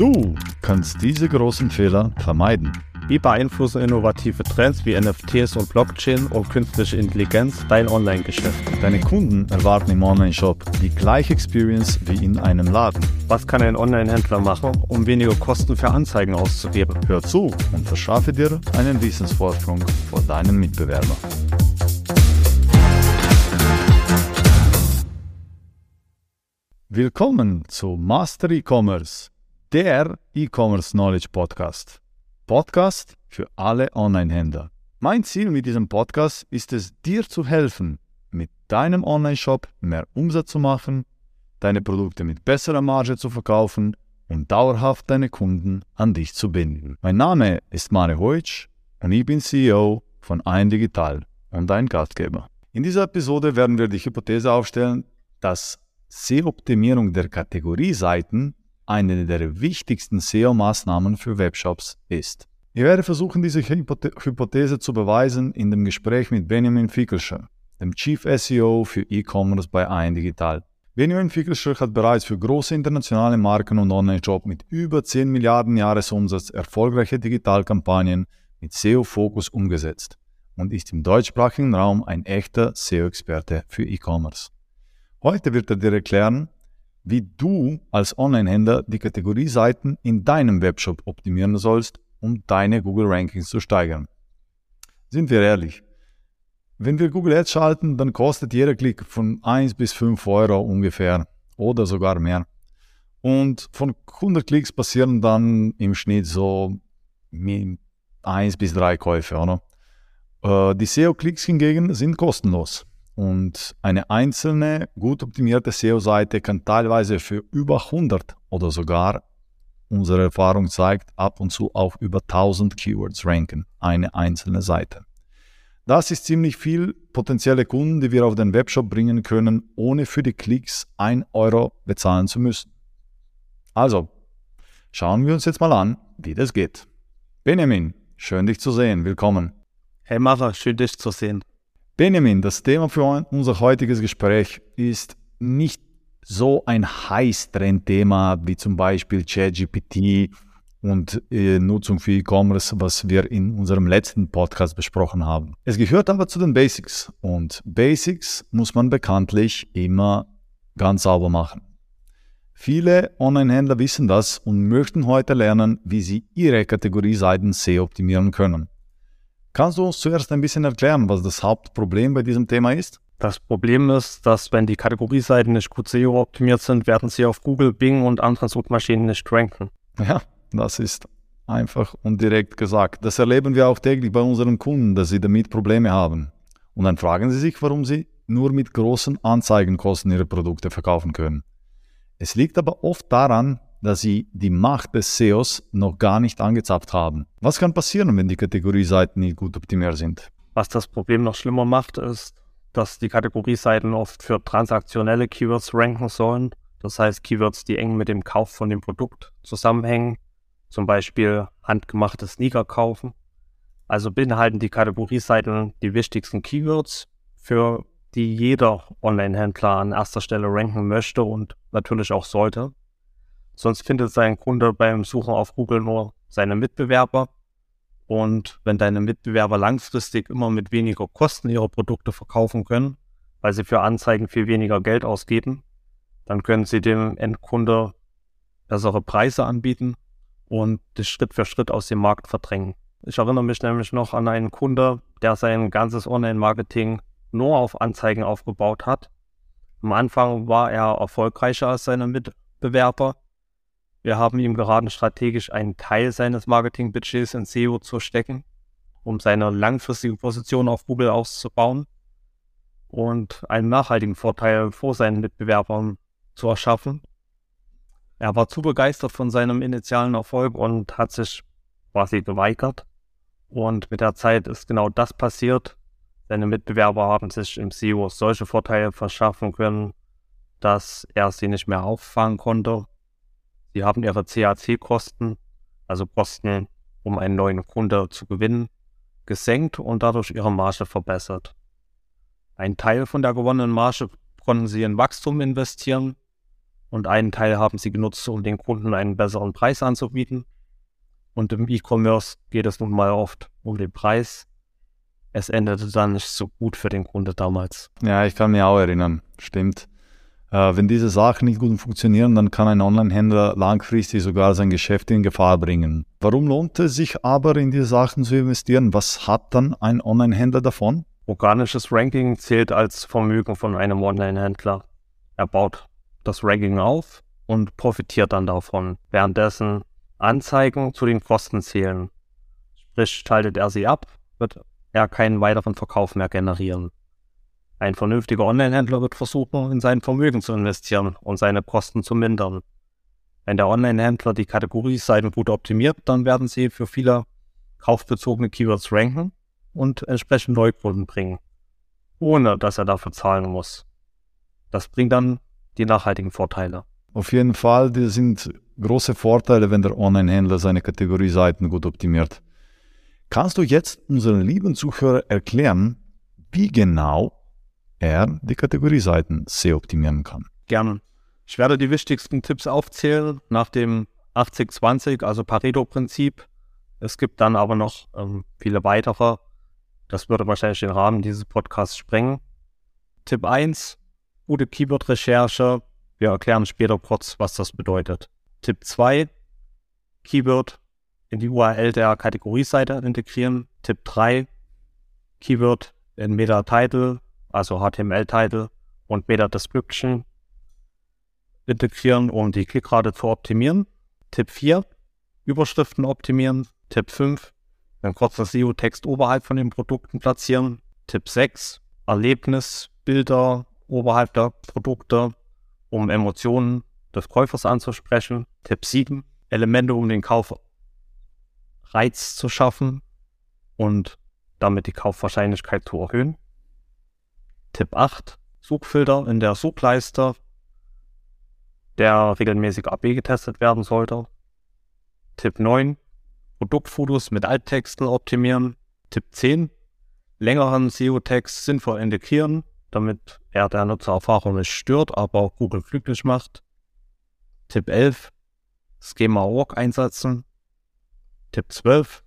Du kannst diese großen Fehler vermeiden. Wie beeinflussen innovative Trends wie NFTs und Blockchain und künstliche Intelligenz dein Online-Geschäft? Deine Kunden erwarten im Online-Shop die gleiche Experience wie in einem Laden. Was kann ein Online-Händler machen, um weniger Kosten für Anzeigen auszugeben? Hör zu und verschaffe dir einen Wissensvorsprung vor deinen Mitbewerbern. Willkommen zu Master E-Commerce, der E-Commerce Knowledge Podcast. Podcast für alle Online-Händler. Mein Ziel mit diesem Podcast ist es, dir zu helfen, mit deinem Online-Shop mehr Umsatz zu machen, deine Produkte mit besserer Marge zu verkaufen und dauerhaft deine Kunden an dich zu binden. Mein Name ist Mare Heutsch und ich bin CEO von Ein Digital und dein Gastgeber. In dieser Episode werden wir die Hypothese aufstellen, dass SEO-Optimierung der Kategorieseiten eine der wichtigsten SEO-Maßnahmen für Webshops ist. Ich werde versuchen, diese Hypothese zu beweisen in dem Gespräch mit Benjamin Fickelscher, dem Chief SEO für E-Commerce bei Ein Digital. Benjamin Fickelscher hat bereits für große internationale Marken und Online-Shop mit über 10 Milliarden Jahresumsatz erfolgreiche Digitalkampagnen mit SEO-Fokus umgesetzt und ist im deutschsprachigen Raum ein echter SEO-Experte für E-Commerce. Heute wird er dir erklären, wie du als Online-Händler die Kategorieseiten in deinem Webshop optimieren sollst, um deine Google-Rankings zu steigern. Sind wir ehrlich? Wenn wir Google Ads schalten, dann kostet jeder Klick von 1 bis 5 Euro ungefähr oder sogar mehr. Und von 100 Klicks passieren dann im Schnitt so 1 bis 3 Käufe. Oder? Äh, die SEO-Klicks hingegen sind kostenlos. Und eine einzelne, gut optimierte SEO-Seite kann teilweise für über 100 oder sogar, unsere Erfahrung zeigt, ab und zu auch über 1000 Keywords ranken, eine einzelne Seite. Das ist ziemlich viel potenzielle Kunden, die wir auf den Webshop bringen können, ohne für die Klicks 1 Euro bezahlen zu müssen. Also, schauen wir uns jetzt mal an, wie das geht. Benjamin, schön dich zu sehen. Willkommen. Hey Mara, schön dich zu sehen. Benjamin, das Thema für unser heutiges Gespräch ist nicht so ein heiß Trendthema wie zum Beispiel ChatGPT und äh, Nutzung für E-Commerce, was wir in unserem letzten Podcast besprochen haben. Es gehört aber zu den Basics und Basics muss man bekanntlich immer ganz sauber machen. Viele Online-Händler wissen das und möchten heute lernen, wie sie ihre Kategorieseiten SEO optimieren können. Kannst du uns zuerst ein bisschen erklären, was das Hauptproblem bei diesem Thema ist? Das Problem ist, dass wenn die Kategorieseiten nicht gut SEO-optimiert sind, werden sie auf Google, Bing und anderen Suchmaschinen nicht ranken. Ja, das ist einfach und direkt gesagt. Das erleben wir auch täglich bei unseren Kunden, dass sie damit Probleme haben. Und dann fragen sie sich, warum sie nur mit großen Anzeigenkosten ihre Produkte verkaufen können. Es liegt aber oft daran, dass sie die Macht des SEOs noch gar nicht angezapft haben. Was kann passieren, wenn die Kategorieseiten nicht gut optimiert sind? Was das Problem noch schlimmer macht, ist, dass die Kategorieseiten oft für transaktionelle Keywords ranken sollen. Das heißt Keywords, die eng mit dem Kauf von dem Produkt zusammenhängen. Zum Beispiel handgemachte Sneaker kaufen. Also beinhalten die Kategorieseiten die wichtigsten Keywords, für die jeder Online-Händler an erster Stelle ranken möchte und natürlich auch sollte. Sonst findet sein Kunde beim Suchen auf Google nur seine Mitbewerber. Und wenn deine Mitbewerber langfristig immer mit weniger Kosten ihre Produkte verkaufen können, weil sie für Anzeigen viel weniger Geld ausgeben, dann können sie dem Endkunde bessere Preise anbieten und das Schritt für Schritt aus dem Markt verdrängen. Ich erinnere mich nämlich noch an einen Kunde, der sein ganzes Online-Marketing nur auf Anzeigen aufgebaut hat. Am Anfang war er erfolgreicher als seine Mitbewerber, wir haben ihm geraten, strategisch einen Teil seines Marketingbudgets in SEO zu stecken, um seine langfristige Position auf Google auszubauen und einen nachhaltigen Vorteil vor seinen Mitbewerbern zu erschaffen. Er war zu begeistert von seinem initialen Erfolg und hat sich quasi geweigert. Und mit der Zeit ist genau das passiert. Seine Mitbewerber haben sich im SEO solche Vorteile verschaffen können, dass er sie nicht mehr auffangen konnte Sie haben ihre CAC-Kosten, also Kosten, um einen neuen Kunde zu gewinnen, gesenkt und dadurch ihre Marge verbessert. Ein Teil von der gewonnenen Marge konnten sie in Wachstum investieren und einen Teil haben sie genutzt, um den Kunden einen besseren Preis anzubieten. Und im E-Commerce geht es nun mal oft um den Preis. Es endete dann nicht so gut für den Kunde damals. Ja, ich kann mich auch erinnern. Stimmt. Äh, wenn diese Sachen nicht gut funktionieren, dann kann ein Online-Händler langfristig sogar sein Geschäft in Gefahr bringen. Warum lohnt es sich aber, in diese Sachen zu investieren? Was hat dann ein Online-Händler davon? Organisches Ranking zählt als Vermögen von einem Online-Händler. Er baut das Ranking auf und profitiert dann davon. Währenddessen Anzeigen zu den Kosten zählen. Sprich, schaltet er sie ab, wird er keinen weiteren Verkauf mehr generieren. Ein vernünftiger Online-Händler wird versuchen, in sein Vermögen zu investieren und seine Kosten zu mindern. Wenn der Online-Händler die Kategorieseiten gut optimiert, dann werden sie für viele kaufbezogene Keywords ranken und entsprechend Neukunden bringen, ohne dass er dafür zahlen muss. Das bringt dann die nachhaltigen Vorteile. Auf jeden Fall, die sind große Vorteile, wenn der Online-Händler seine Kategorieseiten gut optimiert. Kannst du jetzt unseren lieben Zuhörer erklären, wie genau er die Kategorieseiten SEO optimieren kann? Gerne. Ich werde die wichtigsten Tipps aufzählen nach dem 80-20, also Pareto-Prinzip. Es gibt dann aber noch ähm, viele weitere. Das würde wahrscheinlich den Rahmen dieses Podcasts sprengen. Tipp 1, gute Keyword-Recherche. Wir erklären später kurz, was das bedeutet. Tipp 2, Keyword in die URL der Kategorieseite integrieren. Tipp 3, Keyword in Meta-Title, also HTML-Title und Meta-Description integrieren, um die Klickrate zu optimieren. Tipp 4, Überschriften optimieren. Tipp 5, einen kurzen SEO-Text oberhalb von den Produkten platzieren. Tipp 6, Erlebnisbilder oberhalb der Produkte, um Emotionen des Käufers anzusprechen. Tipp 7, Elemente, um den Kauf Reiz zu schaffen und damit die Kaufwahrscheinlichkeit zu erhöhen. Tipp 8, Suchfilter in der Suchleiste, der regelmäßig AB getestet werden sollte. Tipp 9, Produktfotos mit Alttexten optimieren. Tipp 10, längeren SEO-Text sinnvoll integrieren damit er der Nutzererfahrung nicht stört, aber Google glücklich macht. Tipp 11, Schema Org einsetzen. Tipp 12,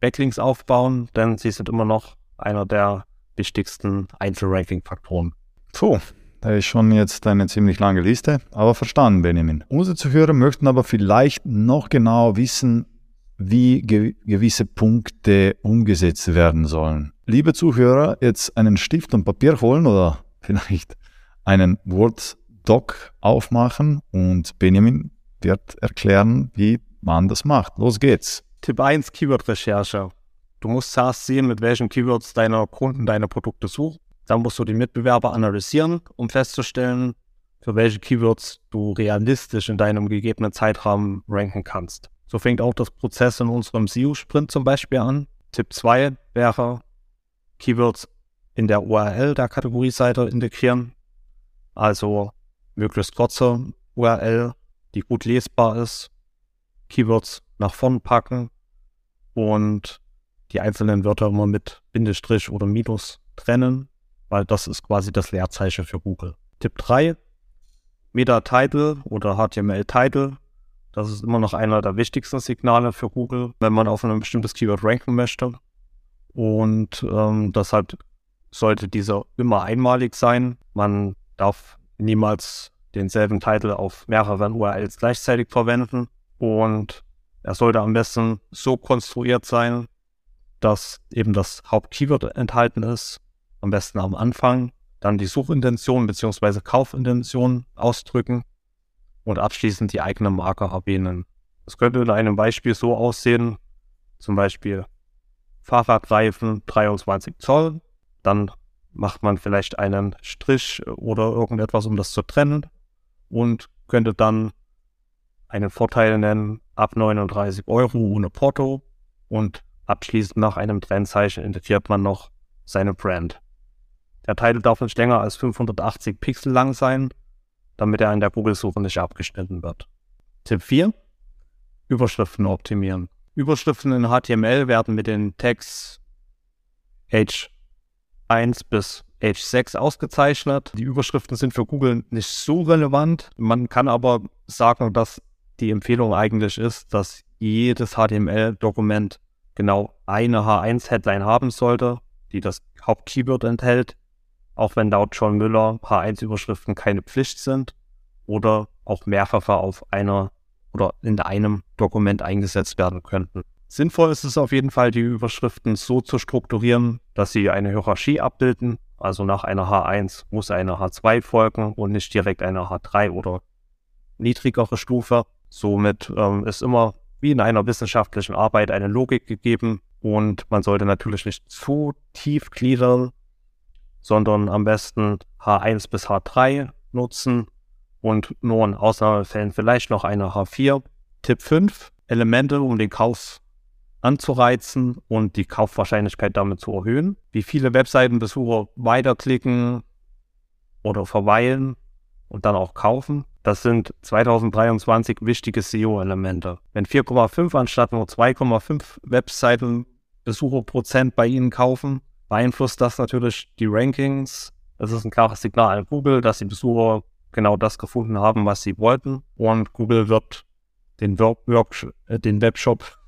Backlinks aufbauen, denn sie sind immer noch einer der wichtigsten Einzelranking-Faktoren. So, da ist schon jetzt eine ziemlich lange Liste, aber verstanden, Benjamin. Unsere Zuhörer möchten aber vielleicht noch genau wissen, wie ge gewisse Punkte umgesetzt werden sollen. Liebe Zuhörer, jetzt einen Stift und Papier holen oder vielleicht einen Word-Doc aufmachen und Benjamin wird erklären, wie man das macht. Los geht's. Tipp 1, Keyword-Recherche. Du musst zuerst sehen, mit welchen Keywords deine Kunden deine Produkte suchen. Dann musst du die Mitbewerber analysieren, um festzustellen, für welche Keywords du realistisch in deinem gegebenen Zeitrahmen ranken kannst. So fängt auch das Prozess in unserem SEO-Sprint zum Beispiel an. Tipp 2 wäre, Keywords in der URL der Kategorieseite integrieren. Also möglichst kurze URL, die gut lesbar ist. Keywords nach vorn packen und die einzelnen Wörter immer mit Bindestrich oder Minus trennen, weil das ist quasi das Leerzeichen für Google. Tipp 3, Meta-Title oder HTML-Title das ist immer noch einer der wichtigsten Signale für Google, wenn man auf ein bestimmtes Keyword ranken möchte. Und ähm, deshalb sollte dieser immer einmalig sein. Man darf niemals denselben Titel auf mehreren URLs gleichzeitig verwenden. Und er sollte am besten so konstruiert sein, dass eben das Hauptkeyword enthalten ist. Am besten am Anfang. Dann die Suchintention bzw. Kaufintention ausdrücken und abschließend die eigene Marke erwähnen. Es könnte in einem Beispiel so aussehen, zum Beispiel Fahrradreifen 23 Zoll, dann macht man vielleicht einen Strich oder irgendetwas, um das zu trennen und könnte dann einen Vorteil nennen, ab 39 Euro ohne Porto und abschließend nach einem Trennzeichen integriert man noch seine Brand. Der Titel darf nicht länger als 580 Pixel lang sein damit er in der Google-Suche nicht abgeschnitten wird. Tipp 4. Überschriften optimieren. Überschriften in HTML werden mit den Tags H1, 1 bis Age 6 ausgezeichnet. Die Überschriften sind für Google nicht so relevant. Man kann aber sagen, dass die Empfehlung eigentlich ist, dass jedes HTML-Dokument genau eine H1-Headline haben sollte, die das Hauptkeyword enthält, auch wenn laut John Müller H1-Überschriften keine Pflicht sind oder auch mehrfache auf einer oder in einem Dokument eingesetzt werden könnten. Sinnvoll ist es auf jeden Fall, die Überschriften so zu strukturieren, dass sie eine Hierarchie abbilden. Also nach einer H1 muss eine H2 folgen und nicht direkt eine H3 oder niedrigere Stufe. Somit ähm, ist immer wie in einer wissenschaftlichen Arbeit eine Logik gegeben und man sollte natürlich nicht zu tief gliedern, sondern am besten H1 bis H3 nutzen und nur in Ausnahmefällen vielleicht noch eine H4. Tipp 5, Elemente, um den Kauf anzureizen und die Kaufwahrscheinlichkeit damit zu erhöhen. Wie viele Webseitenbesucher weiterklicken oder verweilen und dann auch kaufen. Das sind 2023 wichtige SEO-Elemente. Wenn 4,5 anstatt nur 2,5 Webseitenbesucher Prozent bei Ihnen kaufen, beeinflusst das natürlich die Rankings. Es ist ein klares Signal an Google, dass die Besucher genau das gefunden haben, was sie wollten. Und Google wird den, Work äh, den Webshop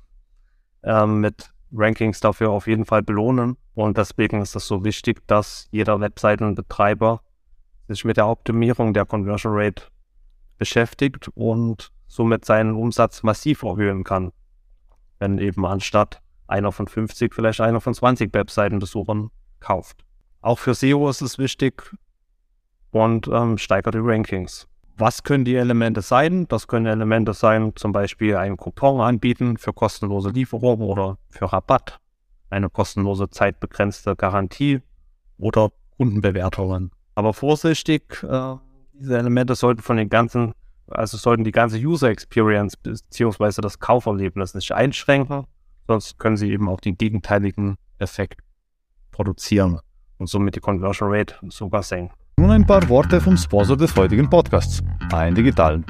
äh, mit Rankings dafür auf jeden Fall belohnen. Und deswegen ist es so wichtig, dass jeder Webseitenbetreiber sich mit der Optimierung der Conversion Rate beschäftigt und somit seinen Umsatz massiv erhöhen kann. Wenn eben anstatt einer von 50 vielleicht einer von 20 Webseitenbesuchern kauft. Auch für SEO ist es wichtig und ähm, steigert die Rankings. Was können die Elemente sein? Das können Elemente sein, zum Beispiel einen Coupon anbieten für kostenlose Lieferung oder für Rabatt, eine kostenlose zeitbegrenzte Garantie oder Kundenbewertungen. Aber vorsichtig, äh, diese Elemente sollten von den ganzen, also sollten die ganze User Experience bzw. das Kauferlebnis nicht einschränken, sonst können sie eben auch den gegenteiligen Effekt produzieren und somit die Conversion Rate sogar senken. Nun ein paar Worte vom Sponsor des heutigen Podcasts, ein Digital.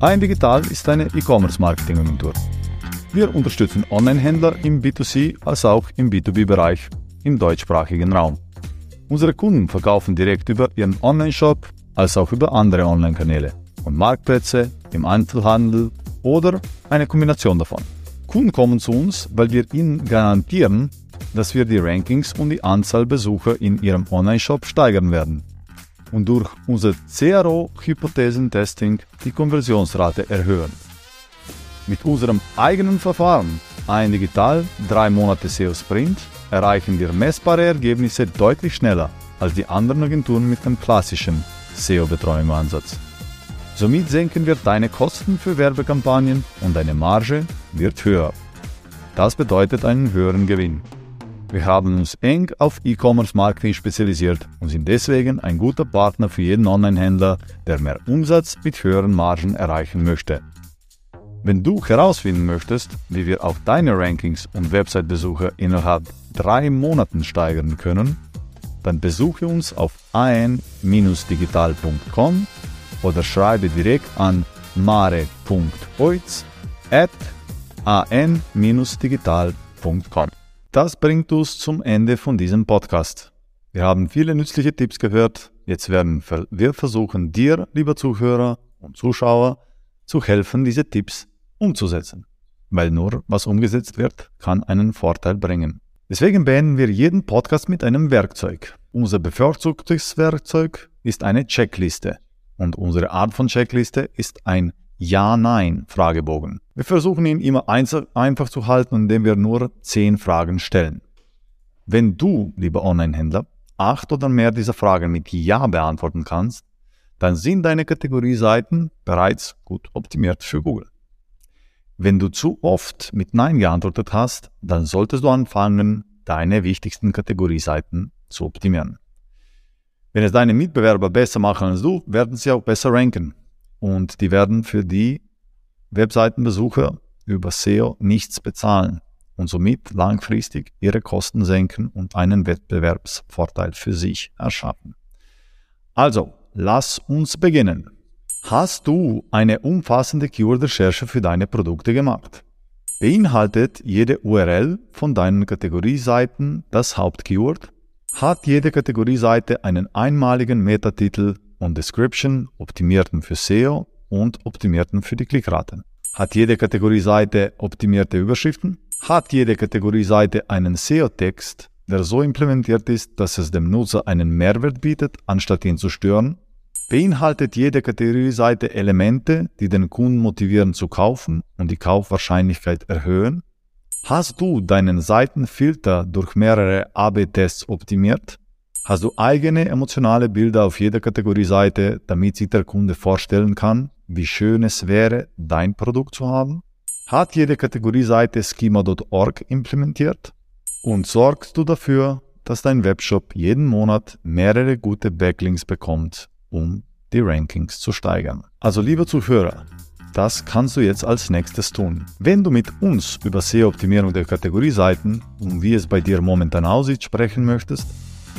ein Digital ist eine E-Commerce-Marketing-Agentur. Wir unterstützen Online-Händler im B2C als auch im B2B-Bereich im deutschsprachigen Raum. Unsere Kunden verkaufen direkt über ihren Online-Shop als auch über andere Online-Kanäle und Marktplätze im Einzelhandel oder eine Kombination davon. Kunden kommen zu uns, weil wir ihnen garantieren, dass wir die Rankings und die Anzahl Besucher in ihrem Online-Shop steigern werden und durch unser CRO-Hypothesentesting die Konversionsrate erhöhen. Mit unserem eigenen Verfahren, ein Digital 3 Monate SEO Sprint, erreichen wir messbare Ergebnisse deutlich schneller als die anderen Agenturen mit dem klassischen SEO-Betreuungsansatz. Somit senken wir deine Kosten für Werbekampagnen und deine Marge wird höher. Das bedeutet einen höheren Gewinn. Wir haben uns eng auf E-Commerce-Marketing spezialisiert und sind deswegen ein guter Partner für jeden Online-Händler, der mehr Umsatz mit höheren Margen erreichen möchte. Wenn du herausfinden möchtest, wie wir auch deine Rankings und Website-Besucher innerhalb drei Monaten steigern können, dann besuche uns auf an-digital.com oder schreibe direkt an mare.oiz at an-digital.com. Das bringt uns zum Ende von diesem Podcast. Wir haben viele nützliche Tipps gehört. Jetzt werden wir versuchen, dir, lieber Zuhörer und Zuschauer, zu helfen, diese Tipps umzusetzen. Weil nur was umgesetzt wird, kann einen Vorteil bringen. Deswegen beenden wir jeden Podcast mit einem Werkzeug. Unser bevorzugtes Werkzeug ist eine Checkliste. Und unsere Art von Checkliste ist ein ja-Nein-Fragebogen. Wir versuchen ihn immer einfach zu halten, indem wir nur zehn Fragen stellen. Wenn du, lieber Online-Händler, acht oder mehr dieser Fragen mit Ja beantworten kannst, dann sind deine Kategorieseiten bereits gut optimiert für Google. Wenn du zu oft mit Nein geantwortet hast, dann solltest du anfangen, deine wichtigsten Kategorieseiten zu optimieren. Wenn es deine Mitbewerber besser machen als du, werden sie auch besser ranken. Und die werden für die Webseitenbesucher über SEO nichts bezahlen und somit langfristig ihre Kosten senken und einen Wettbewerbsvorteil für sich erschaffen. Also, lass uns beginnen. Hast du eine umfassende Keyword-Recherche für deine Produkte gemacht? Beinhaltet jede URL von deinen Kategorieseiten das Hauptkeyword? Hat jede Kategorieseite einen einmaligen Metatitel und Description, optimierten für SEO und optimierten für die Klickraten? Hat jede Kategorieseite optimierte Überschriften? Hat jede Kategorieseite einen SEO-Text, der so implementiert ist, dass es dem Nutzer einen Mehrwert bietet, anstatt ihn zu stören? Beinhaltet jede Kategorieseite Elemente, die den Kunden motivieren zu kaufen und die Kaufwahrscheinlichkeit erhöhen? Hast du deinen Seitenfilter durch mehrere AB-Tests optimiert? Hast du eigene emotionale Bilder auf jeder Kategorieseite, damit sich der Kunde vorstellen kann, wie schön es wäre, dein Produkt zu haben? Hat jede Kategorieseite schema.org implementiert? Und sorgst du dafür, dass dein Webshop jeden Monat mehrere gute Backlinks bekommt, um die Rankings zu steigern? Also lieber Zuhörer, das kannst du jetzt als nächstes tun. Wenn du mit uns über SEO-Optimierung der Kategorieseiten und wie es bei dir momentan aussieht sprechen möchtest,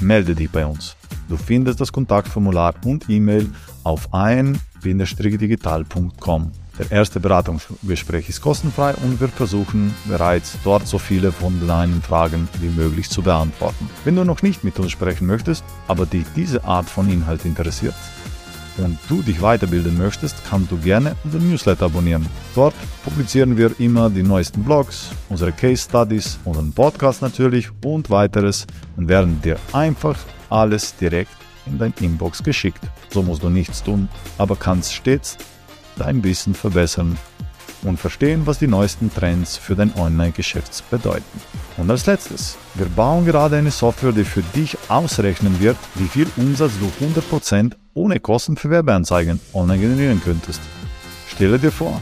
melde dich bei uns. Du findest das Kontaktformular und E-Mail auf ein-digital.com. Der erste Beratungsgespräch ist kostenfrei und wir versuchen bereits dort so viele von deinen Fragen wie möglich zu beantworten. Wenn du noch nicht mit uns sprechen möchtest, aber dich diese Art von Inhalt interessiert, und du dich weiterbilden möchtest, kannst du gerne unseren Newsletter abonnieren. Dort publizieren wir immer die neuesten Blogs, unsere Case Studies, unseren Podcast natürlich und weiteres und werden dir einfach alles direkt in dein Inbox geschickt. So musst du nichts tun, aber kannst stets dein Wissen verbessern und verstehen, was die neuesten Trends für dein Online-Geschäft bedeuten. Und als letztes, wir bauen gerade eine Software, die für dich ausrechnen wird, wie viel Umsatz du 100% ohne Kosten für Werbeanzeigen online generieren könntest. Stelle dir vor,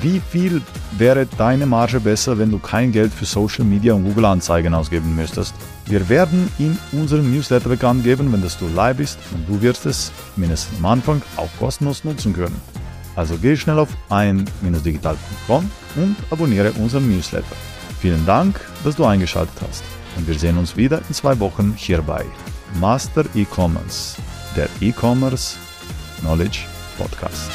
wie viel wäre deine Marge besser, wenn du kein Geld für Social Media und Google Anzeigen ausgeben müsstest? Wir werden in unserem Newsletter bekannt geben, wenn das du live bist und du wirst es mindestens am Anfang auch kostenlos nutzen können. Also geh schnell auf ein-digital.com und abonniere unseren Newsletter. Vielen Dank, dass du eingeschaltet hast und wir sehen uns wieder in zwei Wochen hierbei. Master E-Commerce der E-Commerce Knowledge Podcast.